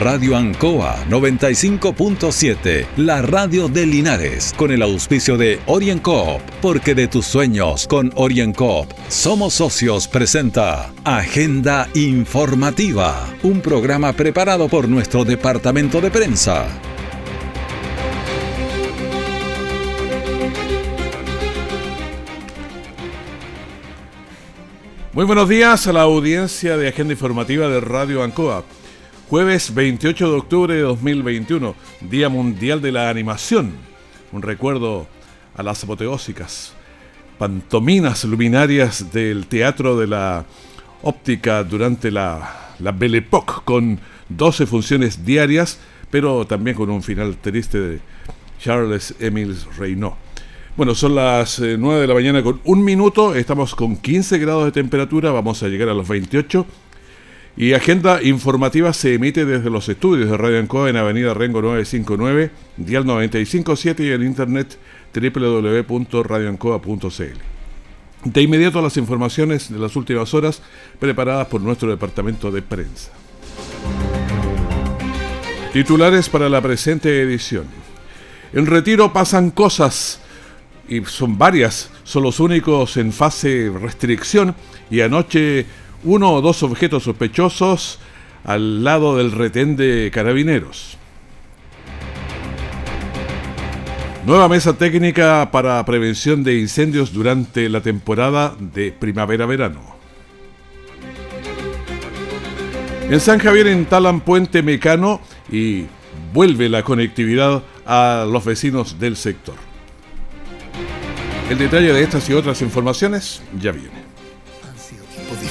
Radio Ancoa 95.7, la radio de Linares, con el auspicio de OrienCoop, porque de tus sueños con OrienCoop somos socios presenta Agenda Informativa, un programa preparado por nuestro departamento de prensa. Muy buenos días a la audiencia de Agenda Informativa de Radio Ancoa. Jueves 28 de octubre de 2021, Día Mundial de la Animación. Un recuerdo a las apoteósicas pantominas luminarias del Teatro de la Óptica durante la, la Belle Époque, con 12 funciones diarias, pero también con un final triste de Charles Emile Reynaud. Bueno, son las 9 eh, de la mañana con un minuto, estamos con 15 grados de temperatura, vamos a llegar a los 28. Y agenda informativa se emite desde los estudios de Radio Ancoa en Avenida Rengo 959, Dial 957 y en internet www.radioancoa.cl. De inmediato las informaciones de las últimas horas preparadas por nuestro departamento de prensa. Titulares para la presente edición. En retiro pasan cosas y son varias, son los únicos en fase restricción y anoche uno o dos objetos sospechosos al lado del retén de carabineros. Nueva mesa técnica para prevención de incendios durante la temporada de primavera-verano. En San Javier instalan puente mecano y vuelve la conectividad a los vecinos del sector. El detalle de estas y otras informaciones ya viene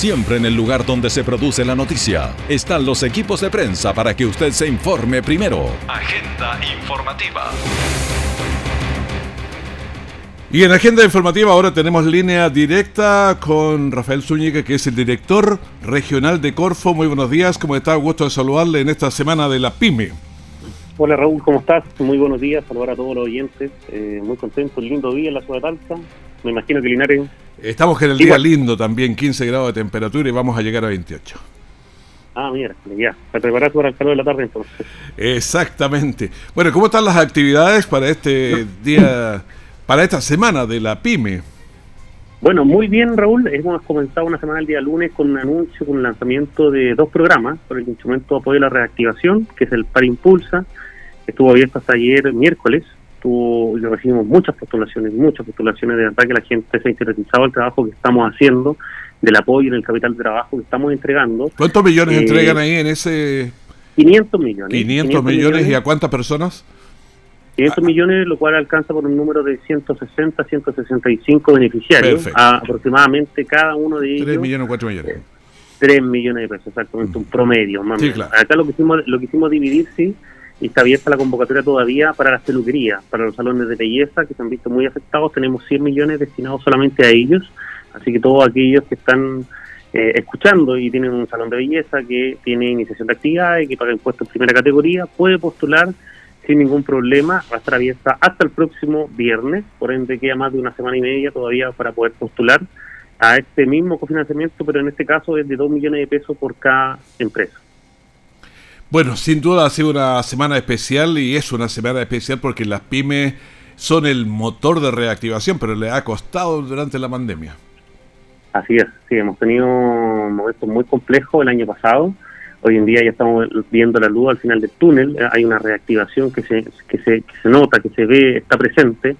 Siempre en el lugar donde se produce la noticia están los equipos de prensa para que usted se informe primero. Agenda informativa. Y en Agenda Informativa ahora tenemos línea directa con Rafael Zúñiga, que es el director regional de Corfo. Muy buenos días, ¿cómo está? Gusto de saludarle en esta semana de la PYME. Hola Raúl, ¿cómo estás? Muy buenos días, saludar a todos los oyentes. Eh, muy contento, lindo día en la ciudad de Talca. Me imagino que Linares. Estamos en el día lindo también, 15 grados de temperatura y vamos a llegar a 28. Ah, mira, ya. Te preparas para el calor de la tarde entonces. Exactamente. Bueno, ¿cómo están las actividades para este día, para esta semana de la PyME? Bueno, muy bien, Raúl. Hemos comenzado una semana el día lunes con un anuncio, con un lanzamiento de dos programas por el instrumento de apoyo a la reactivación, que es el Par Impulsa, estuvo abierto hasta ayer miércoles, tuvo, recibimos muchas postulaciones, muchas postulaciones, de verdad que la gente se ha interesado el trabajo que estamos haciendo, del apoyo en el capital de trabajo que estamos entregando. ¿Cuántos millones eh, entregan ahí en ese...? 500 millones. 500, millones, y a cuántas personas? 500 millones, lo cual alcanza por un número de 160, 165 beneficiarios, aproximadamente cada uno de ellos. 3 millones, 4 millones. 3 millones de pesos, exactamente, un promedio. Más Acá lo que hicimos, lo que hicimos dividir, sí, y está abierta la convocatoria todavía para las peluquerías, para los salones de belleza que se han visto muy afectados. Tenemos 100 millones destinados solamente a ellos, así que todos aquellos que están eh, escuchando y tienen un salón de belleza que tiene iniciación de actividades, que paga impuestos en primera categoría, puede postular sin ningún problema. Va a estar abierta hasta el próximo viernes, por ende queda más de una semana y media todavía para poder postular a este mismo cofinanciamiento, pero en este caso es de 2 millones de pesos por cada empresa. Bueno, sin duda ha sido una semana especial y es una semana especial porque las pymes son el motor de reactivación, pero le ha costado durante la pandemia. Así es, sí, hemos tenido momentos muy complejos el año pasado. Hoy en día ya estamos viendo la luz al final del túnel. Hay una reactivación que se, que se, que se nota, que se ve, está presente.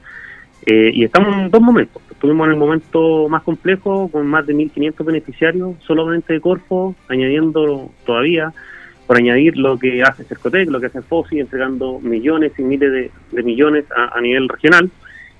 Eh, y estamos en dos momentos. Estuvimos en el momento más complejo, con más de 1.500 beneficiarios solamente de Corfo, añadiendo todavía por añadir lo que hace Cercotec, lo que hace FOSI, entregando millones y miles de, millones a, nivel regional.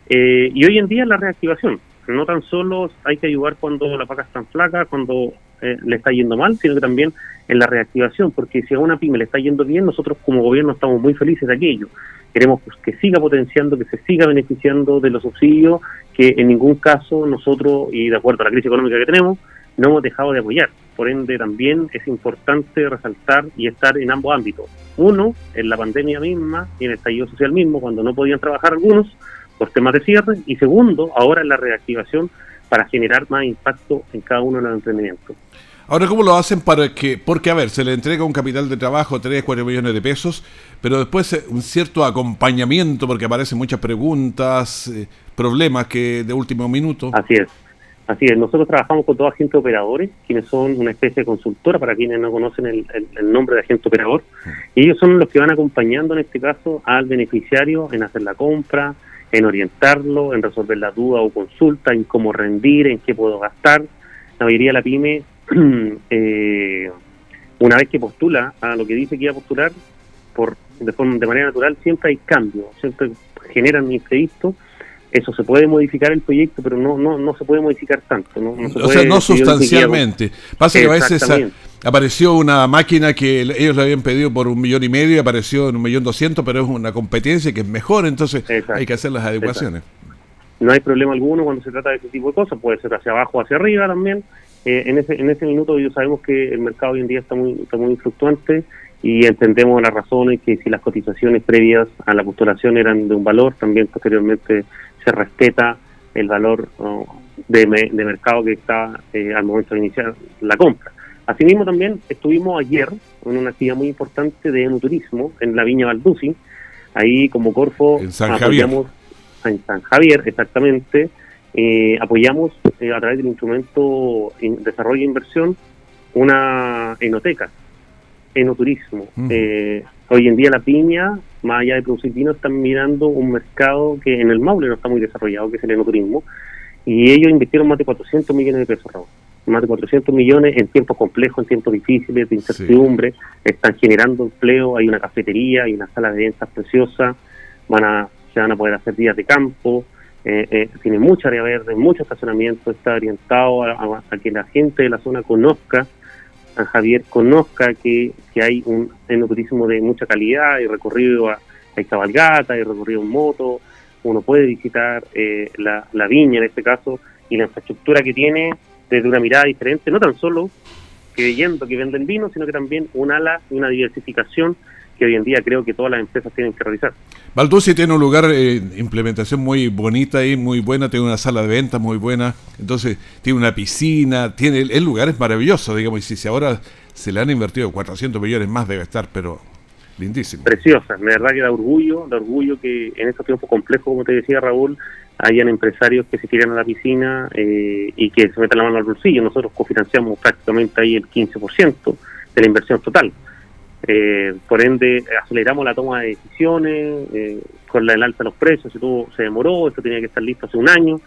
Eh, y hoy en día la reactivación. No tan solo hay que ayudar cuando la vaca está flaca, cuando eh, le está yendo mal, sino que también en la reactivación, porque si a una pyme le está yendo bien, nosotros como gobierno estamos muy felices de aquello. Queremos pues, que siga potenciando, que se siga beneficiando de los subsidios, que en ningún caso nosotros, y de acuerdo a la crisis económica que tenemos, no hemos dejado de apoyar. Por ende, también es importante resaltar y estar en ambos ámbitos. Uno, en la pandemia misma y en el estallido social mismo, cuando no podían trabajar algunos por temas de cierre. Y segundo, ahora en la reactivación para generar más impacto en cada uno de los emprendimientos. Ahora, ¿cómo lo hacen para que, porque a ver, se le entrega un capital de trabajo, 3, 4 millones de pesos, pero después eh, un cierto acompañamiento, porque aparecen muchas preguntas, eh, problemas que de último minuto? Así es. Así es, nosotros trabajamos con dos agentes operadores, quienes son una especie de consultora, para quienes no conocen el, nombre de agente operador, y ellos son los que van acompañando en este caso al beneficiario en hacer la compra, en orientarlo, en resolver la duda o consulta, en cómo rendir, en qué puedo gastar. La mayoría de la pyme, eh, una vez que postula a lo que dice que iba a postular, por de, forma, de manera natural, siempre hay cambios, siempre generan imprevistos eso se puede modificar el proyecto, pero no no no se puede modificar tanto. No, o sea, no sustancialmente. Pasa que a veces apareció una máquina que ellos le habían pedido por un millón y medio y apareció en un millón doscientos, pero es una competencia que es mejor, entonces hay que hacer las adecuaciones. No hay problema alguno cuando se trata de ese tipo de cosas, puede ser hacia abajo o hacia arriba también. Eh, en ese en ese minuto yo sabemos que el mercado hoy en día está muy está muy fluctuante y entendemos las razones que si las cotizaciones previas a la postulación eran de un valor, también posteriormente se respeta el valor de, mercado que está eh, al momento de iniciar la compra. Asimismo también estuvimos ayer en una actividad muy importante de enoturismo en la Viña Valdusi, ahí como Corfo en San apoyamos Javier. en San Javier exactamente, eh, apoyamos eh, a través del instrumento Desarrollo e Inversión una enoteca, enoturismo. hoy en día la piña más allá de producir vino, están mirando un mercado que en el Maule no está muy desarrollado, que es el enoturismo, y ellos invirtieron más de 400 millones de pesos, más de 400 millones en tiempos complejos, en tiempos difíciles, de incertidumbre, están generando empleo, hay una cafetería, hay una sala de ventas preciosa, van a, se van a poder hacer días de campo, eh, eh, tiene mucha área verde, mucho estacionamiento, está orientado a, a que la gente de la zona conozca San Javier conozca que, hay un enoturismo de mucha calidad, hay recorrido a, hay cabalgata, hay recorrido en moto, uno puede visitar eh, la, la viña en este caso y la infraestructura que tiene desde una mirada diferente, no tan solo creyendo que venden vino, sino que también un ala y una diversificación que hoy en día creo que todas las empresas tienen que realizar. Balducci tiene un lugar de eh, implementación muy bonita y muy buena, tiene una sala de ventas muy buena, entonces tiene una piscina, tiene el, lugar es maravilloso, digamos, y si ahora se le han invertido 400 millones más debe estar, pero lindísimo. Preciosa, de verdad que da orgullo, da orgullo que en estos tiempos complejos, como te decía Raúl, hayan empresarios que se tiran a la piscina eh, y que se metan la mano al bolsillo. Nosotros cofinanciamos prácticamente ahí el 15% de la inversión total. Eh, por ende, aceleramos la toma de decisiones, eh, con la, el alta de los precios, se, tuvo, se demoró, esto tenía que estar listo hace un año,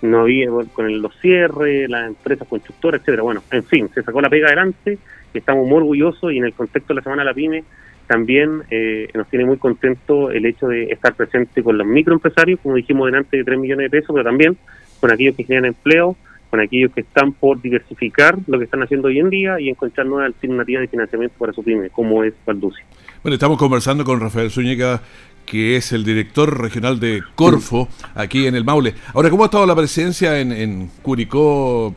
no había con el, los cierres, las empresas constructoras, etcétera. Bueno, en fin, se sacó la pega adelante, estamos muy orgullosos y en el contexto de la Semana de la PYME también eh, nos tiene muy contento el hecho de estar presente con los microempresarios, como dijimos delante de 3 millones de pesos, pero también con aquellos que generan empleo, con aquellos que están por diversificar lo que están haciendo hoy en día y encontrar nuevas alternativas de financiamiento para su pyme, como es Valduci. Bueno, estamos conversando con Rafael Zúñiga, que es el director regional de Corfo, aquí en el Maule. Ahora, ¿cómo ha estado la presencia en, Curicó,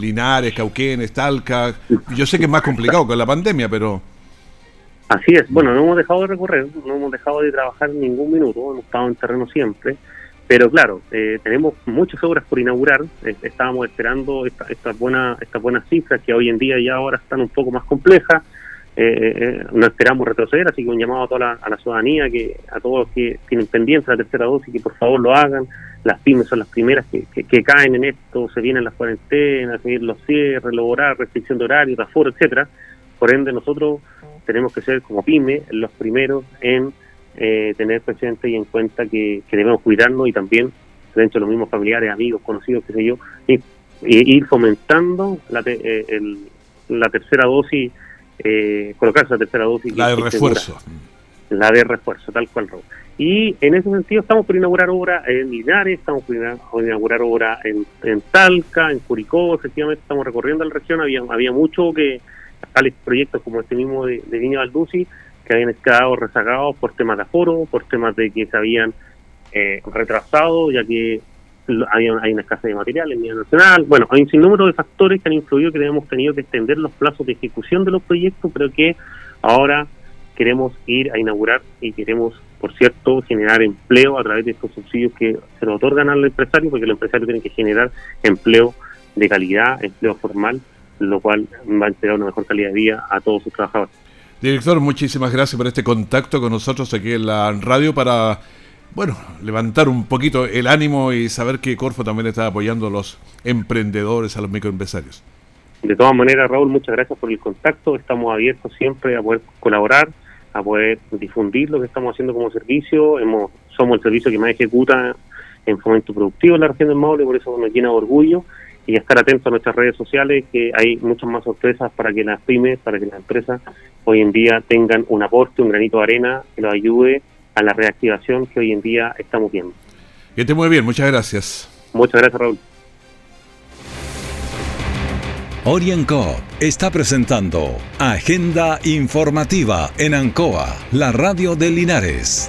Linares, Cauquenes, Talca? Yo sé que es más complicado con la pandemia, pero... Así es, bueno, no hemos dejado de recorrer, no hemos dejado de trabajar ningún minuto, hemos estado en terreno siempre. Pero claro, eh, tenemos muchas obras por inaugurar. Eh, estábamos esperando estas buenas estas buenas cifras que hoy en día ya ahora están un poco más complejas. Eh, no esperamos retroceder, así que un llamado a toda la, ciudadanía, que a todos los que tienen pendiente la tercera dosis, que por favor lo hagan. Las pymes son las primeras que, que, caen en esto, se vienen las cuarentenas, seguir los cierres, lograr restricción de horario, de aforo, etcétera. Por ende, nosotros tenemos que ser como pyme los primeros en eh, tener presente y en cuenta que, debemos cuidarnos y también dentro de los mismos familiares, amigos, conocidos, qué sé yo, y, ir fomentando la, eh, la tercera dosis, eh, colocarse la tercera dosis. La de refuerzo. La de refuerzo, tal cual. Y en ese sentido estamos por inaugurar obra en Linares, estamos por inaugurar obra en, Talca, en Curicó, efectivamente estamos recorriendo la región, había, había mucho que, tales proyectos como este mismo de, de Viña Valduci, que habían quedado rezagados por temas de aforo, por temas de que se habían eh, retrasado, ya que hay, hay una escasez de material en nivel nacional. Bueno, hay un sinnúmero de factores que han influido que hemos tenido que extender los plazos de ejecución de los proyectos, pero que ahora queremos ir a inaugurar y queremos, por cierto, generar empleo a través de estos subsidios que se le otorgan al empresario, porque el empresario tiene que generar empleo de calidad, empleo formal, lo cual va a entregar una mejor calidad de vida a todos sus trabajadores. Director, muchísimas gracias por este contacto con nosotros aquí en la radio para bueno, levantar un poquito el ánimo y saber que Corfo también está apoyando a los emprendedores, a los microempresarios. De todas maneras, Raúl, muchas gracias por el contacto. Estamos abiertos siempre a poder colaborar, a poder difundir lo que estamos haciendo como servicio. Hemos, somos el servicio que más ejecuta en fomento productivo en la región del Maule, por eso nos llena de orgullo y estar atentos a nuestras redes sociales, que hay muchas más sorpresas para que las pymes, para que las empresas hoy en día tengan un aporte, un granito de arena que los ayude a la reactivación que hoy en día estamos viendo. Que esté muy bien, muchas gracias. Muchas gracias, Raúl. Orienco está presentando Agenda Informativa en Ancoa, la radio de Linares.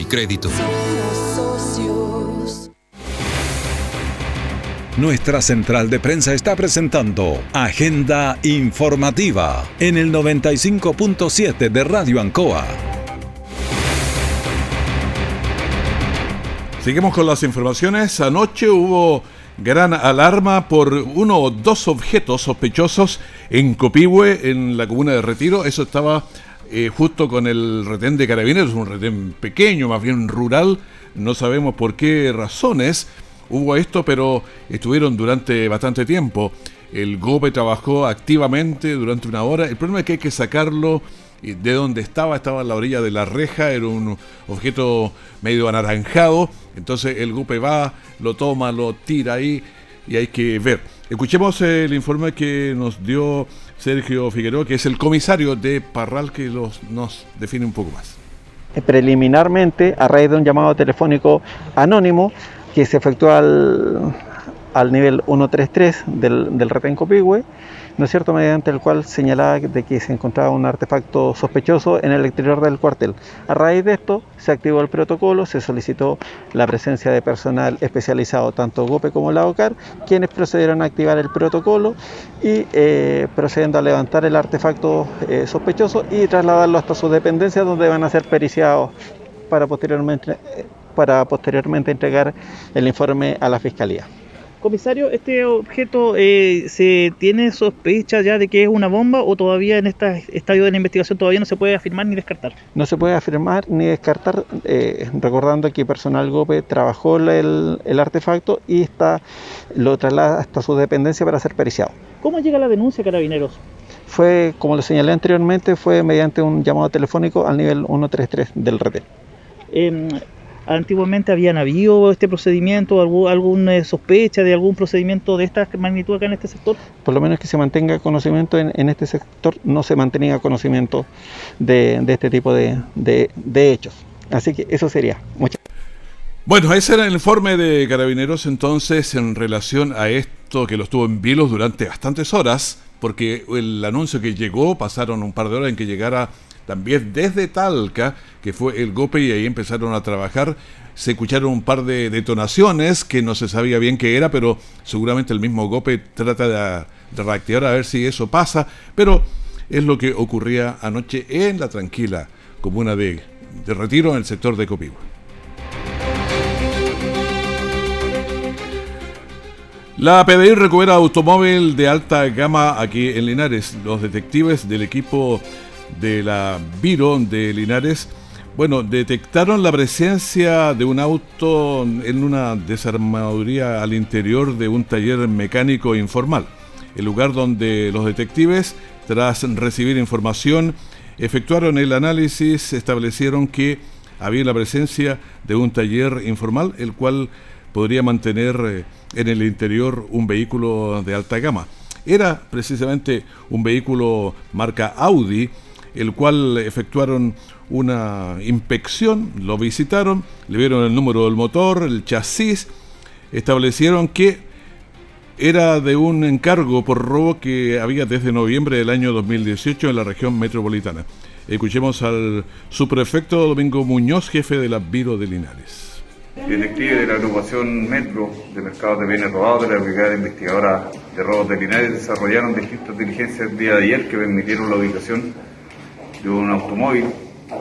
y Crédito. Nuestra central de prensa está presentando Agenda Informativa en el 95.7 de Radio Ancoa. Seguimos con las informaciones. Anoche hubo gran alarma por uno o dos objetos sospechosos en Copihue, en la comuna de Retiro. Eso estaba eh, justo con el retén de carabineros, un retén pequeño, más bien rural, no sabemos por qué razones hubo esto, pero estuvieron durante bastante tiempo. El GOPE trabajó activamente durante una hora. El problema es que hay que sacarlo de donde estaba, estaba en la orilla de la reja, era un objeto medio anaranjado. Entonces el GOPE va, lo toma, lo tira ahí y hay que ver. Escuchemos el informe que nos dio Sergio Figueroa, que es el comisario de Parral, que los, nos define un poco más. Preliminarmente, a raíz de un llamado telefónico anónimo que se efectuó al, al nivel 133 del, del retén ¿no es cierto?, mediante el cual señalaba de que se encontraba un artefacto sospechoso en el exterior del cuartel. A raíz de esto se activó el protocolo, se solicitó la presencia de personal especializado, tanto GOPE como la OCAR, quienes procedieron a activar el protocolo y eh, procediendo a levantar el artefacto eh, sospechoso y trasladarlo hasta su dependencia donde van a ser periciados para posteriormente, para posteriormente entregar el informe a la Fiscalía. Comisario, ¿este objeto eh, se tiene sospecha ya de que es una bomba o todavía en este estadio de la investigación todavía no se puede afirmar ni descartar? No se puede afirmar ni descartar, eh, recordando que personal GOPE trabajó el, artefacto y está, lo traslada hasta su dependencia para ser periciado. ¿Cómo llega la denuncia, Carabineros? Fue, como lo señalé anteriormente, fue mediante un llamado telefónico al nivel 133 del RT antiguamente habían habido este procedimiento, alguna eh, sospecha de algún procedimiento de esta magnitud acá en este sector? Por lo menos que se mantenga conocimiento en, este sector, no se mantenía conocimiento de, este tipo de, hechos. Así que eso sería. Muchas bueno, ese era el informe de Carabineros entonces en relación a esto que lo estuvo en vilos durante bastantes horas, porque el anuncio que llegó, pasaron un par de horas en que llegara también desde Talca, que fue el GOPE y ahí empezaron a trabajar. Se escucharon un par de detonaciones que no se sabía bien qué era, pero seguramente el mismo GOPE trata de, reactivar a ver si eso pasa, pero es lo que ocurría anoche en la tranquila comuna de, de Retiro en el sector de Copihue. La PDI recupera automóvil de alta gama aquí en Linares. Los detectives del equipo de la Viro de Linares Bueno, detectaron la presencia de un auto en una desarmaduría al interior de un taller mecánico informal, el lugar donde los detectives, tras recibir información, efectuaron el análisis, establecieron que había la presencia de un taller informal, el cual podría mantener eh, en el interior un vehículo de alta gama. Era precisamente un vehículo marca Audi, el cual efectuaron una inspección, lo visitaron, le vieron el número del motor, el chasis, establecieron que era de un encargo por robo que había desde noviembre del año 2018 en la región metropolitana. Escuchemos al subprefecto Domingo Muñoz, jefe de la Biro de Linares. Detective de la agrupación Metro de Mercados de Bienes Robados de la Brigada Investigadora de Robos de Linares desarrollaron distintas diligencias el día de ayer que permitieron la ubicación de un automóvil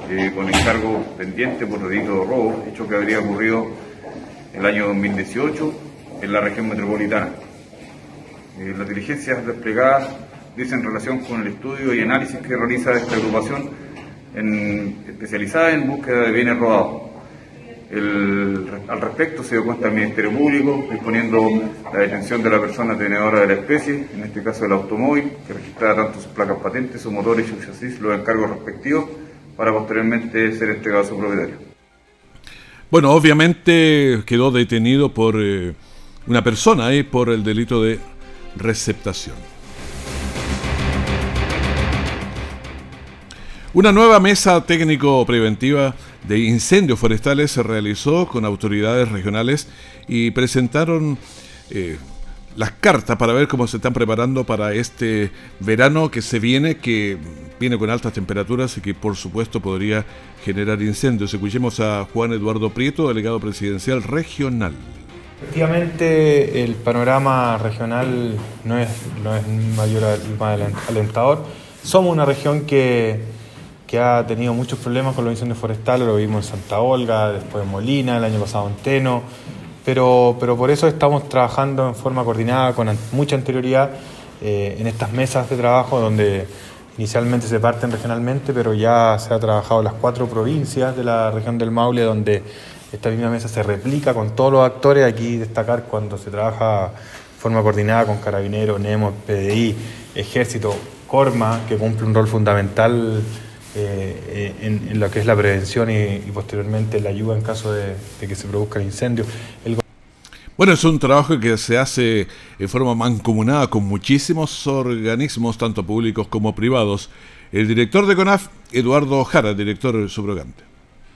eh, con encargo pendiente por delito de robo, hecho que habría ocurrido el año 2018 en la región metropolitana. Eh, las diligencias desplegadas dicen relación con el estudio y análisis que realiza esta agrupación especializada en búsqueda de bienes robados. Al respecto se dio cuenta el Ministerio Público disponiendo la detención de la persona tenedora de la especie, en este caso el automóvil, que registraba tanto sus placas patentes, sus motores y sus chasis, los encargos respectivos, para posteriormente ser entregado a su propietario. Bueno, obviamente quedó detenido por eh, una persona y por el delito de receptación. Una nueva mesa técnico preventiva de incendios forestales se realizó con autoridades regionales y presentaron eh, las cartas para ver cómo se están preparando para este verano que se viene, que viene con altas temperaturas y que por supuesto podría generar incendios. Escuchemos a Juan Eduardo Prieto, delegado presidencial regional. Efectivamente, el panorama regional no es, no es mayor alentador. Somos una región que, que ha tenido muchos problemas con los incendios forestales, lo vimos en Santa Olga, después en Molina, el año pasado en Teno pero, pero por eso estamos trabajando en forma coordinada con mucha anterioridad eh, en estas mesas de trabajo donde inicialmente se parten regionalmente, pero ya se ha trabajado las cuatro provincias de la región del Maule donde esta misma mesa se replica con todos los actores. Aquí destacar cuando se trabaja de forma coordinada con Carabineros, NEMO, PDI, Ejército, Corma, que cumple un rol fundamental eh, en, lo que es la prevención y, posteriormente la ayuda en caso de, que se produzca el incendio. Bueno, es un trabajo que se hace en forma mancomunada con muchísimos organismos, tanto públicos como privados. El director de CONAF, Eduardo Jara, director subrogante.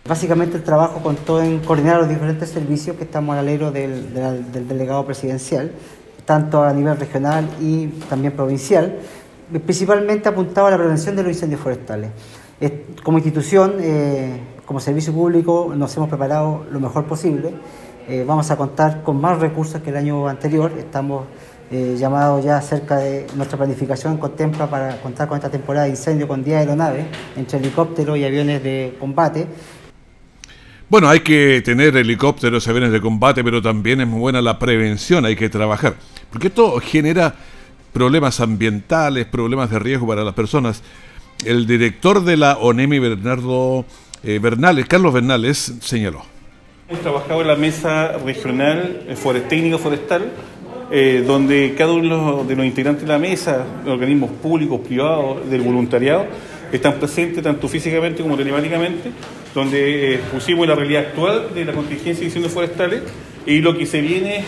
Básicamente el trabajo contó en coordinar los diferentes servicios que estamos al alero del, del delegado presidencial, tanto a nivel regional y también provincial, principalmente apuntado a la prevención de los incendios forestales. Como institución, eh, como servicio público, nos hemos preparado lo mejor posible. Eh, vamos a contar con más recursos que el año anterior. Estamos eh, llamados ya cerca de nuestra planificación, contempla para contar con esta temporada de incendio con 10 aeronaves, entre helicópteros y aviones de combate. Bueno, hay que tener helicópteros, aviones de combate, pero también es muy buena la prevención, hay que trabajar. Porque esto genera problemas ambientales, problemas de riesgo para las personas el director de la ONEMI, Bernardo eh, Bernales, Carlos Bernales, señaló. Hemos trabajado en la mesa regional eh, técnico forestal, eh, donde cada uno de los integrantes de la mesa, organismos públicos, privados, del voluntariado, están presentes tanto físicamente como telemáticamente, donde pusimos la realidad actual de la contingencia de incendios forestales y lo que se viene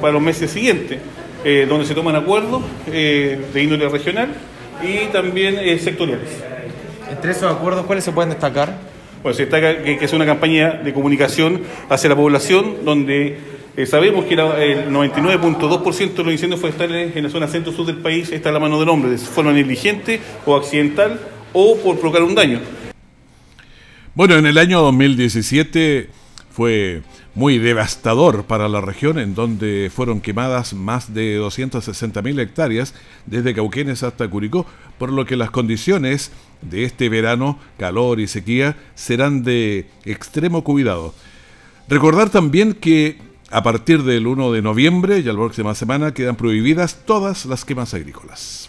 para los meses siguientes, donde se toman acuerdos de índole regional y también eh, sectoriales. Entre esos acuerdos, ¿cuáles se pueden destacar? Bueno, se destaca que, es una campaña de comunicación hacia la población donde eh, sabemos que el 99.2% de los incendios forestales en la zona centro-sur del país está a la mano del hombre, de forma negligente o accidental o por provocar un daño. Bueno, en el año 2017 fue muy devastador para la región en donde fueron quemadas más de 260.000 hectáreas desde Cauquenes hasta Curicó, por lo que las condiciones de este verano, calor y sequía, serán de extremo cuidado. Recordar también que a partir del 1 de noviembre y la próxima semana quedan prohibidas todas las quemas agrícolas.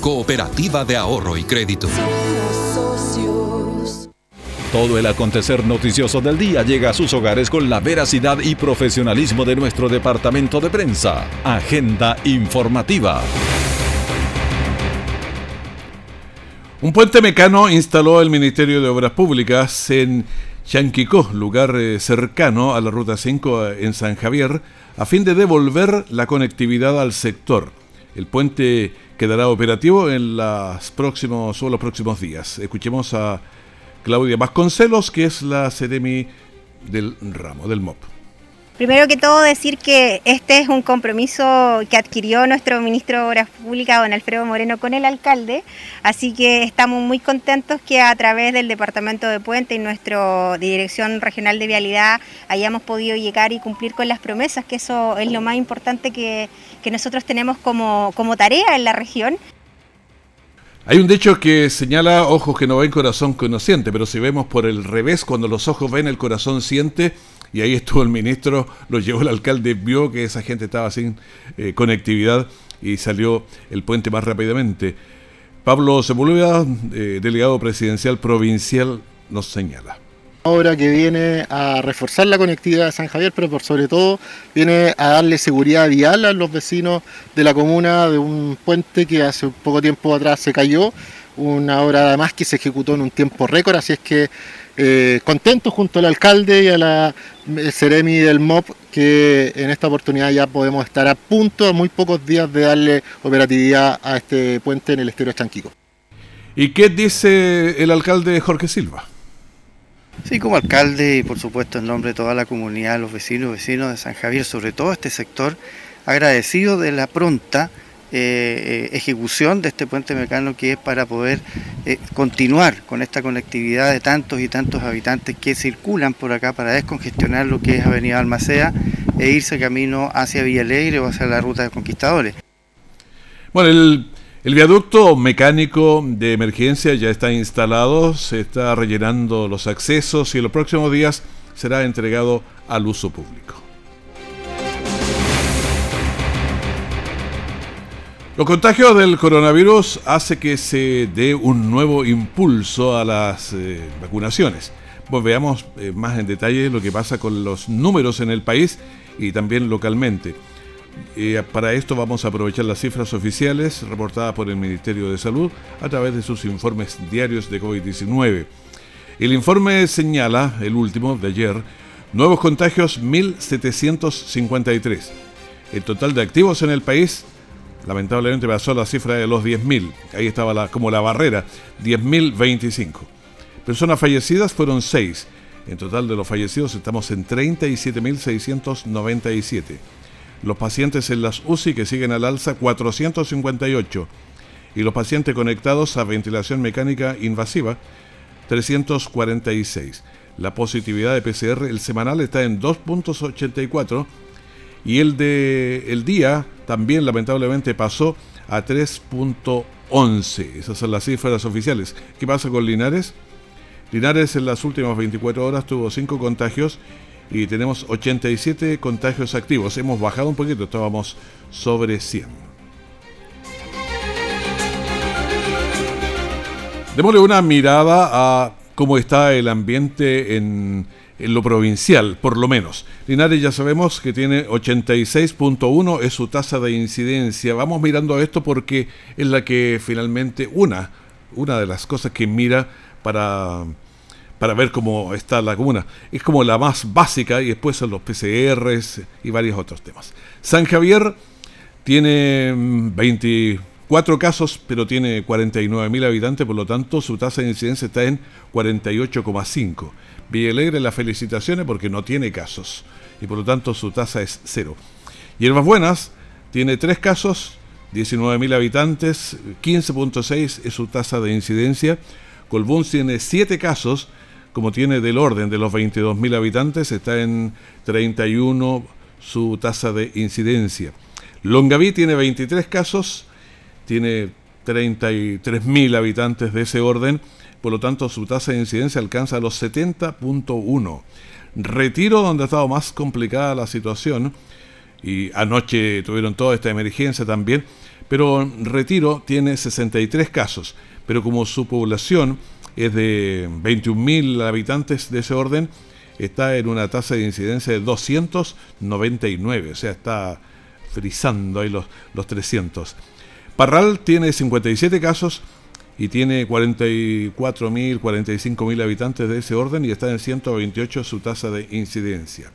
cooperativa de ahorro y crédito. Todo el acontecer noticioso del día llega a sus hogares con la veracidad y profesionalismo de nuestro departamento de prensa. Agenda informativa. Un puente mecano instaló el Ministerio de Obras Públicas en Chanquicó, lugar eh, cercano a la Ruta 5 eh, en San Javier, a fin de devolver la conectividad al sector. El puente quedará operativo en los próximos, o los próximos días. Escuchemos a Claudia Vasconcelos, que es la CDMI del ramo, del MOP. Primero que todo decir que este es un compromiso que adquirió nuestro ministro de Obras Públicas, don Alfredo Moreno, con el alcalde, así que estamos muy contentos que a través del Departamento de Puente y nuestra Dirección Regional de Vialidad hayamos podido llegar y cumplir con las promesas, que eso es lo más importante que, que nosotros tenemos como, como tarea en la región. Hay un dicho que señala ojos que no ven, corazón que no siente, pero si vemos por el revés, cuando los ojos ven, el corazón siente, y ahí estuvo el ministro, lo llevó el alcalde, vio que esa gente estaba sin eh, conectividad y salió el puente más rápidamente. Pablo Sepúlveda, eh, delegado presidencial provincial, nos señala obra que viene a reforzar la conectividad de San Javier, pero por sobre todo viene a darle seguridad vial a los vecinos de la comuna de un puente que hace poco tiempo atrás se cayó, una obra además que se ejecutó en un tiempo récord, así es que eh, contento junto al alcalde y a la eh, Ceremi del MOP que en esta oportunidad ya podemos estar a punto, a muy pocos días de darle operatividad a este puente en el estero Chanquico. ¿Y qué dice el alcalde Jorge Silva? Sí, como alcalde y por supuesto en nombre de toda la comunidad, los vecinos, vecinos de San Javier, sobre todo este sector, agradecido de la pronta eh, ejecución de este puente mecano que es para poder eh, continuar con esta conectividad de tantos y tantos habitantes que circulan por acá para descongestionar lo que es Avenida Almacea e irse camino hacia Villa Alegre o hacia la ruta de Conquistadores. Bueno, el el viaducto mecánico de emergencia ya está instalado, se está rellenando los accesos y en los próximos días será entregado al uso público. Los contagios del coronavirus hace que se dé un nuevo impulso a las eh, vacunaciones. Pues veamos eh, más en detalle lo que pasa con los números en el país y también localmente. Eh, para esto vamos a aprovechar las cifras oficiales reportadas por el Ministerio de Salud a través de sus informes diarios de COVID-19. El informe señala, el último de ayer, nuevos contagios 1.753. El total de activos en el país lamentablemente pasó la cifra de los 10.000. Ahí estaba como la barrera, 10.025. Personas fallecidas fueron 6. En total de los fallecidos estamos en 37.697. Los pacientes en las UCI que siguen al alza 458 y los pacientes conectados a ventilación mecánica invasiva 346. La positividad de PCR, el semanal está en 2.84 y el de el día también lamentablemente pasó a 3.11. Esas son las cifras oficiales. ¿Qué pasa con Linares? Linares en las últimas 24 horas tuvo 5 contagios y tenemos 87 contagios activos. Hemos bajado un poquito, estábamos sobre 100. Démosle una mirada a cómo está el ambiente en, en lo provincial, por lo menos. Linares ya sabemos que tiene 86.1 es su tasa de incidencia. Vamos mirando esto porque es la que finalmente una, una de las cosas que mira para para ver cómo está la comuna. Es como la más básica y después son los PCRs y varios otros temas. San Javier tiene 20, cuatro casos, pero tiene 49.000 habitantes, por lo tanto su tasa de incidencia está en 48,5. Villalegre, las felicitaciones porque no tiene casos y por lo tanto su tasa es cero. Hierbas Buenas tiene tres casos, 19.000 habitantes, 15.6 es su tasa de incidencia. Colbún tiene siete casos, como tiene del orden de los 22.000 habitantes, está en 31 su tasa de incidencia. Longaví tiene 23 casos, tiene 33.000 habitantes de ese orden, por lo tanto su tasa de incidencia alcanza los 70.1. Retiro, donde ha estado más complicada la situación, y anoche tuvieron toda esta emergencia también, pero Retiro tiene 63 casos, pero como su población es de 21.000 habitantes de ese orden, está en una tasa de incidencia de 299, o sea, está frizando ahí los, los 300. Parral tiene 57 casos y tiene 44.000, 45.000 habitantes de ese orden y está en 128 su tasa de incidencia.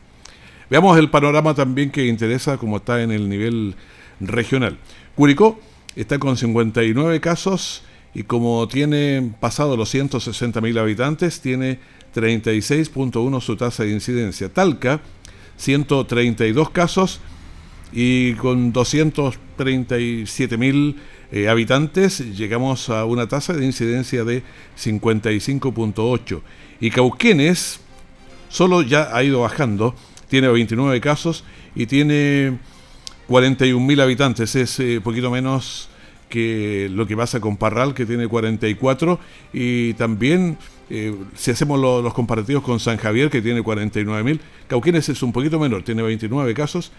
Veamos el panorama también que interesa como está en el nivel regional. Curicó está con 59 casos y como tiene pasado los 160.000 habitantes, tiene 36.1 su tasa de incidencia. Talca, 132 casos y con 237.000 eh, habitantes llegamos a una tasa de incidencia de 55.8. Y Cauquenes solo ya ha ido bajando, tiene 29 casos y tiene 41.000 habitantes, es eh, poquito menos que lo que pasa con Parral, que tiene 44, y también eh, si hacemos los comparativos con San Javier, que tiene 49.000, Cauquenes es un poquito menor, tiene 29 casos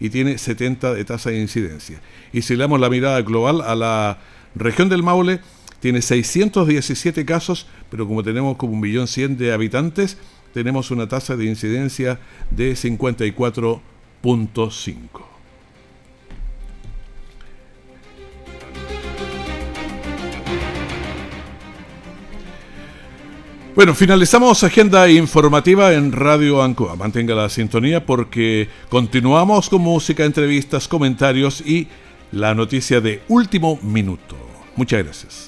y tiene 70 de tasa de incidencia. Y si le damos la mirada global a la región del Maule, tiene 617 casos, pero como tenemos como un millón cien de habitantes, tenemos una tasa de incidencia de 54.5. Bueno, finalizamos agenda informativa en Radio Ancoa. Mantenga la sintonía porque continuamos con música, entrevistas, comentarios y la noticia de último minuto. Muchas gracias.